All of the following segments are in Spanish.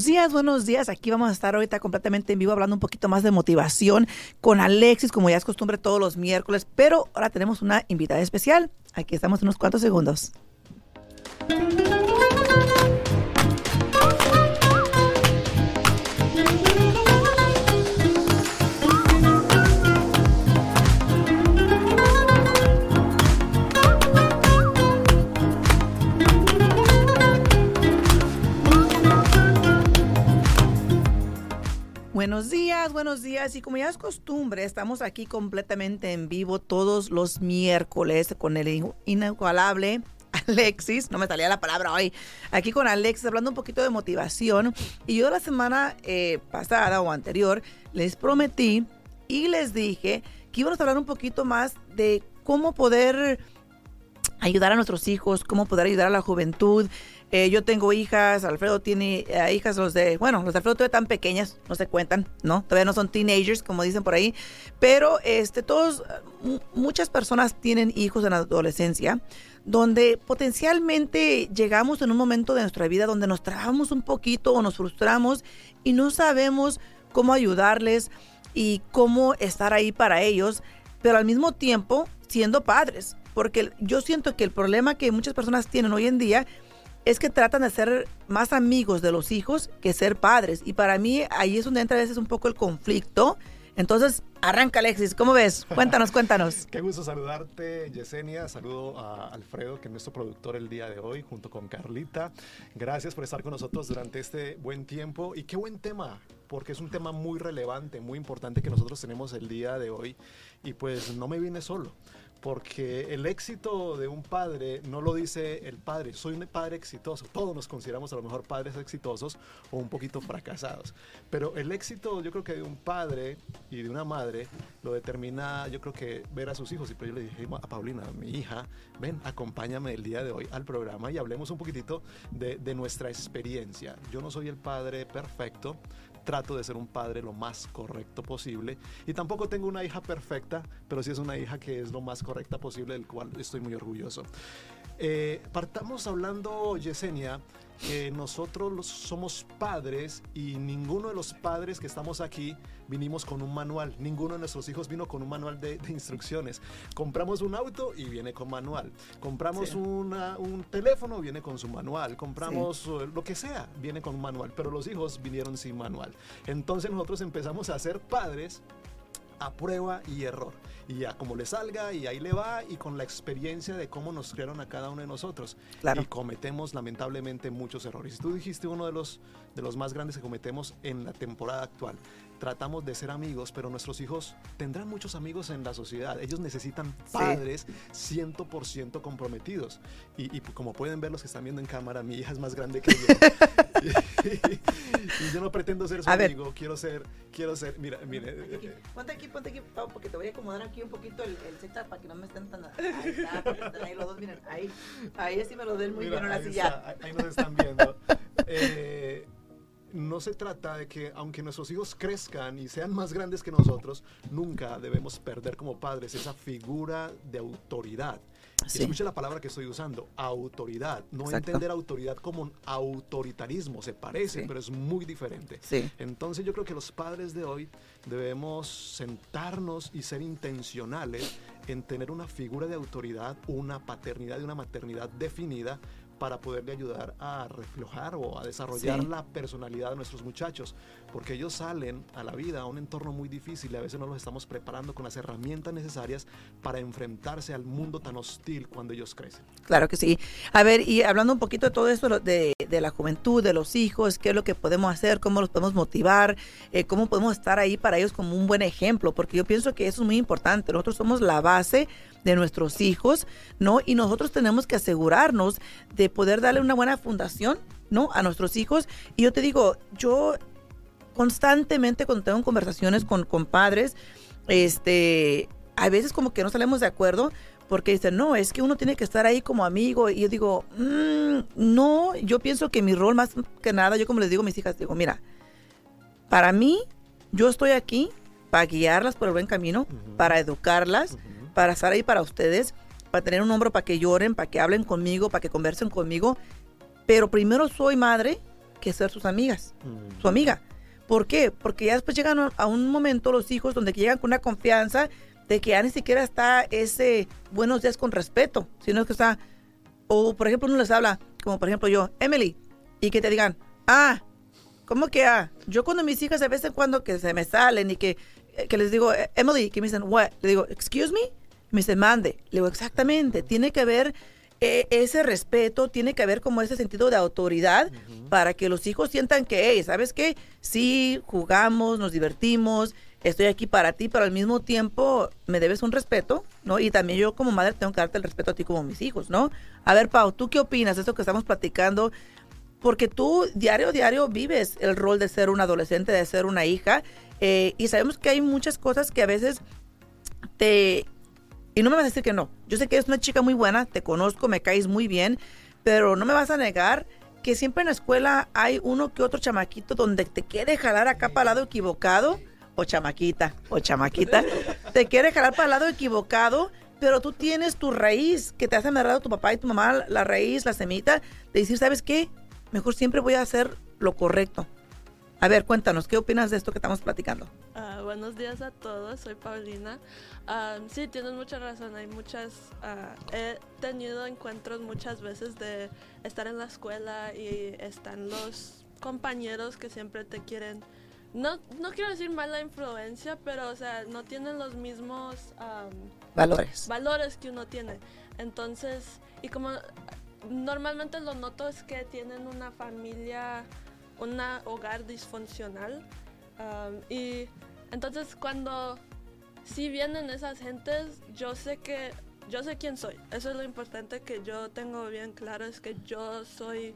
Buenos días, buenos días. Aquí vamos a estar ahorita completamente en vivo hablando un poquito más de motivación con Alexis, como ya es costumbre todos los miércoles, pero ahora tenemos una invitada especial. Aquí estamos unos cuantos segundos. Buenos días, buenos días. Y como ya es costumbre, estamos aquí completamente en vivo todos los miércoles con el inigualable Alexis, no me salía la palabra hoy, aquí con Alexis hablando un poquito de motivación. Y yo la semana eh, pasada o anterior les prometí y les dije que íbamos a hablar un poquito más de cómo poder ayudar a nuestros hijos, cómo poder ayudar a la juventud, eh, yo tengo hijas, Alfredo tiene eh, hijas, los de, bueno, los de Alfredo todavía tan pequeñas, no se cuentan, ¿no? Todavía no son teenagers, como dicen por ahí, pero este, todos, muchas personas tienen hijos en la adolescencia, donde potencialmente llegamos en un momento de nuestra vida donde nos trabamos un poquito o nos frustramos y no sabemos cómo ayudarles y cómo estar ahí para ellos, pero al mismo tiempo siendo padres, porque yo siento que el problema que muchas personas tienen hoy en día es que tratan de ser más amigos de los hijos que ser padres. Y para mí ahí es donde entra a veces un poco el conflicto. Entonces, arranca Alexis, ¿cómo ves? Cuéntanos, cuéntanos. Qué gusto saludarte, Yesenia. Saludo a Alfredo, que es nuestro productor el día de hoy, junto con Carlita. Gracias por estar con nosotros durante este buen tiempo. Y qué buen tema, porque es un tema muy relevante, muy importante que nosotros tenemos el día de hoy. Y pues no me viene solo porque el éxito de un padre no lo dice el padre, soy un padre exitoso, todos nos consideramos a lo mejor padres exitosos o un poquito fracasados, pero el éxito yo creo que de un padre y de una madre lo determina yo creo que ver a sus hijos. Y pues yo le dije a Paulina, mi hija, ven, acompáñame el día de hoy al programa y hablemos un poquitito de, de nuestra experiencia. Yo no soy el padre perfecto, trato de ser un padre lo más correcto posible. Y tampoco tengo una hija perfecta, pero sí es una hija que es lo más correcta posible, del cual estoy muy orgulloso. Eh, partamos hablando, Yesenia, que nosotros somos padres y ninguno de los padres que estamos aquí vinimos con un manual. Ninguno de nuestros hijos vino con un manual de, instrucciones. Compramos un auto y viene con manual. Compramos un teléfono, viene con su manual. Compramos eh, lo que sea, viene con un manual. Pero los hijos vinieron sin manual. Entonces nosotros empezamos a ser padres a prueba y error. Y ya como le salga y ahí le va y con la experiencia de cómo nos crearon a cada uno de nosotros. Y cometemos lamentablemente muchos errores. Tú dijiste uno de los, de los más grandes que cometemos en la temporada actual tratamos de ser amigos, pero nuestros hijos tendrán muchos amigos en la sociedad. Ellos necesitan padres 100% comprometidos. Y, como pueden ver los que están viendo en cámara, mi hija es más grande que yo. y, yo no pretendo ser su amigo, quiero ser, quiero ser, mira, mire. Eh, eh, ponte aquí, ponte aquí, Pau, porque te voy a acomodar aquí un poquito el, el setup para que no me estén tan... Ahí está, ahí los dos, miren, ahí, ahí sí me lo den muy bien en la silla. ahí nos están viendo. Eh, no se trata de que aunque nuestros hijos crezcan y sean más grandes que nosotros, nunca debemos perder como padres esa figura de autoridad. Escuche la palabra que estoy usando, autoridad. No entender autoridad como un autoritarismo, se parece, pero es muy diferente. Entonces yo creo que los padres de hoy debemos sentarnos y ser intencionales en tener una figura de autoridad, una paternidad y una maternidad definida para poderle ayudar a reflejar o a desarrollar la personalidad de nuestros muchachos, porque ellos salen a la vida a un entorno muy difícil y a veces no los estamos preparando con las herramientas necesarias para enfrentarse al mundo tan hostil cuando ellos crecen. Claro que sí. A ver, y hablando un poquito de todo esto de, de la juventud, de los hijos, qué es lo que podemos hacer, cómo los podemos motivar, eh, cómo podemos estar ahí para ellos como un buen ejemplo, porque yo pienso que eso es muy importante. Nosotros somos la base de nuestros hijos, ¿no? Y nosotros tenemos que asegurarnos de poder darle una buena fundación, ¿no? A nuestros hijos. Y yo te digo, yo constantemente cuando tengo conversaciones con, con padres, este, a veces como que no salimos de acuerdo porque dicen, no, es que uno tiene que estar ahí como amigo. Y yo digo, mm, no, yo pienso que mi rol más que nada, yo como les digo a mis hijas, digo, mira, para mí, yo estoy aquí para guiarlas por el buen camino, para educarlas, para estar ahí para ustedes, para tener un hombro para que lloren, para que hablen conmigo, para que conversen conmigo. Pero primero soy madre que ser sus amigas, su amiga. ¿Por qué? Porque ya después llegan a un momento los hijos donde llegan con una confianza de que ya ni siquiera está ese buenos días con respeto, sino que está, o por ejemplo uno les habla, como por ejemplo yo, Emily, y que te digan, ah, ¿cómo que ah? Yo cuando mis hijas de vez en cuando que se me salen y que, eh, que les digo, eh, Emily, que me dicen, what? Le digo, excuse me, me dicen, mande. Le digo, exactamente, tiene que haber eh, ese respeto, tiene que haber como ese sentido de autoridad para que los hijos sientan que, hey, ¿sabes qué? Sí, jugamos, nos divertimos, estoy aquí para ti, pero al mismo tiempo me debes un respeto, ¿no? Y también yo como madre tengo que darte el respeto a ti como mis hijos, ¿no? A ver, Pau, ¿tú qué opinas de esto que estamos platicando? Porque tú diario, diario vives el rol de ser un adolescente, de ser una hija, eh, y sabemos que hay muchas cosas que a veces te y no me vas a decir que no. Yo sé que eres una chica muy buena, te conozco, me caes muy bien, pero no me vas a negar que siempre en la escuela hay uno que otro chamaquito donde te quiere jalar acá para lado equivocado, o chamaquita, o chamaquita, te quiere jalar para el lado equivocado, pero tú tienes tu raíz que te hace amarrado tu papá y tu mamá, la raíz, la semita, de decir, ¿sabes qué? Mejor siempre voy a hacer lo correcto. A ver, cuéntanos, ¿qué opinas de esto que estamos platicando? Uh, buenos días a todos, soy Paulina. Uh, sí, tienes mucha razón, hay muchas, uh, he tenido encuentros muchas veces de estar en la escuela y están los compañeros que siempre te quieren, no, no quiero decir mala influencia, pero o sea, no tienen los mismos valores. valores que uno tiene. Entonces, y como normalmente lo noto es que tienen una familia un hogar disfuncional. y entonces cuando si vienen esas gentes, yo sé que yo sé quién soy. Eso es lo importante que yo tengo bien claro, es que yo soy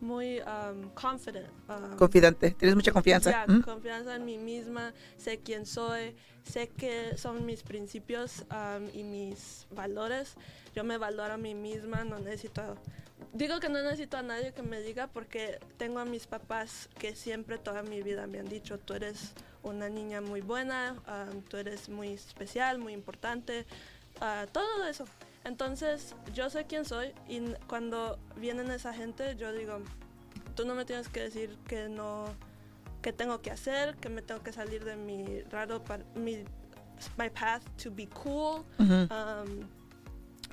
muy um, confident. Confidente, tienes mucha confianza. ¿Mm? confianza en mí misma, sé quién soy, sé que son mis principios y mis valores. Yo me valoro a mí misma, no necesito digo que no necesito a nadie que me diga porque tengo a mis papás que siempre toda mi vida me han dicho, tú eres una niña muy buena, tú eres muy especial, muy importante, uh, todo eso. Entonces yo sé quién soy y cuando vienen esa gente yo digo, tú no me tienes que decir que no, que tengo que hacer, que me tengo que salir de mi raro, mi my path to be cool,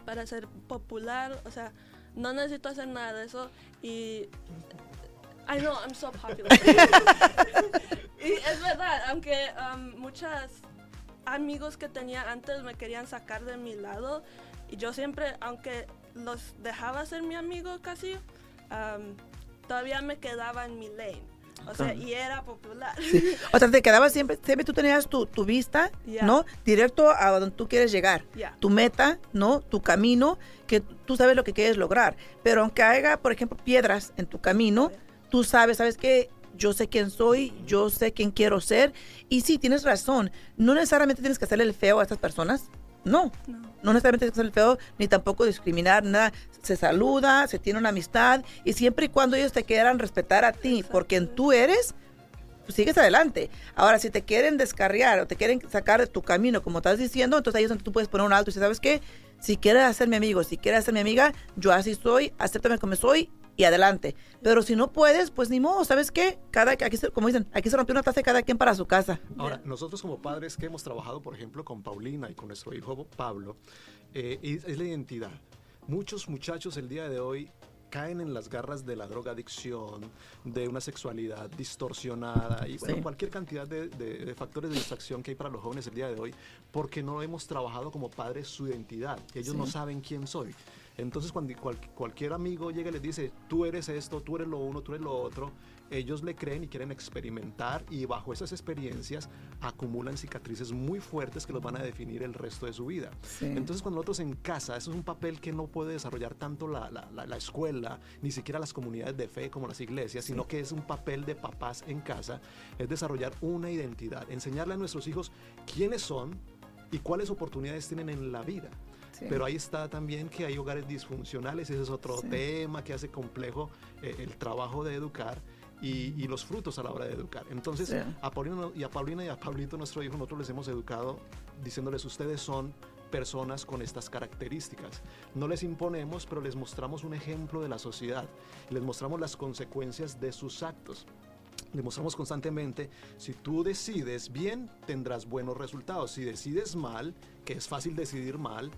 para ser popular, o sea, no necesito hacer nada de eso y I know I'm so popular. y es verdad, aunque um, muchos amigos que tenía antes me querían sacar de mi lado y yo siempre, aunque los dejaba ser mi amigo casi, um, todavía me quedaba en mi lane. O sea, y era popular. O sea, te quedabas siempre, siempre tú tenías tu, tu vista, ¿no? Directo a donde tú quieres llegar. Tu meta, ¿no? Tu camino, que tú sabes lo que quieres lograr. Pero aunque haya, por ejemplo, piedras en tu camino, tú sabes, ¿sabes qué? Yo sé quién soy, yo sé quién quiero ser. Y sí, tienes razón. No necesariamente tienes que hacerle el feo a estas personas. No, no, necesariamente tienes que hacer el feo, ni tampoco discriminar, nada. Se saluda, se tiene una amistad y siempre y cuando ellos te quieran respetar a ti, porque en tú eres, pues sigues adelante. Ahora, si te quieren descarriar o te quieren sacar de tu camino, como estás diciendo, entonces ahí es donde tú puedes poner un alto y decir, ¿sabes qué? Si quieres hacer mi amigo, si quieres ser mi amiga, yo así soy, acéptame como soy y adelante. Pero si no puedes, pues ni modo, ¿sabes qué? Cada, aquí como dicen, aquí se rompió una taza de cada quien para su casa. Ahora, nosotros como padres que hemos trabajado, por ejemplo, con Paulina y con nuestro hijo Pablo, eh, es, la identidad. Muchos muchachos el día de hoy caen en las garras de la drogadicción, de una sexualidad distorsionada y bueno, cualquier cantidad de, factores de distracción que hay para los jóvenes el día de hoy, porque no hemos trabajado como padres su identidad. Ellos no saben quién soy. Entonces cuando cualquier amigo llega y les dice, tú eres esto, tú eres lo uno, tú eres lo otro, ellos le creen y quieren experimentar y bajo esas experiencias acumulan cicatrices muy fuertes que los van a definir el resto de su vida. Entonces cuando nosotros en casa, eso es un papel que no puede desarrollar tanto la, la, escuela, ni siquiera las comunidades de fe como las iglesias, sino que es un papel de papás en casa, es desarrollar una identidad, enseñarle a nuestros hijos quiénes son y cuáles oportunidades tienen en la vida. Pero ahí está también que hay hogares disfuncionales, ese es otro tema que hace complejo eh, el trabajo de educar. Y, los frutos a la hora de educar. Entonces, a Paulina y a Paulina y a Pablito, nuestro hijo, nosotros les hemos educado diciéndoles, ustedes son personas con estas características. No les imponemos, pero les mostramos un ejemplo de la sociedad. Les mostramos las consecuencias de sus actos demostramos constantemente, si tú decides bien, tendrás buenos resultados. Si decides mal, que es fácil decidir mal,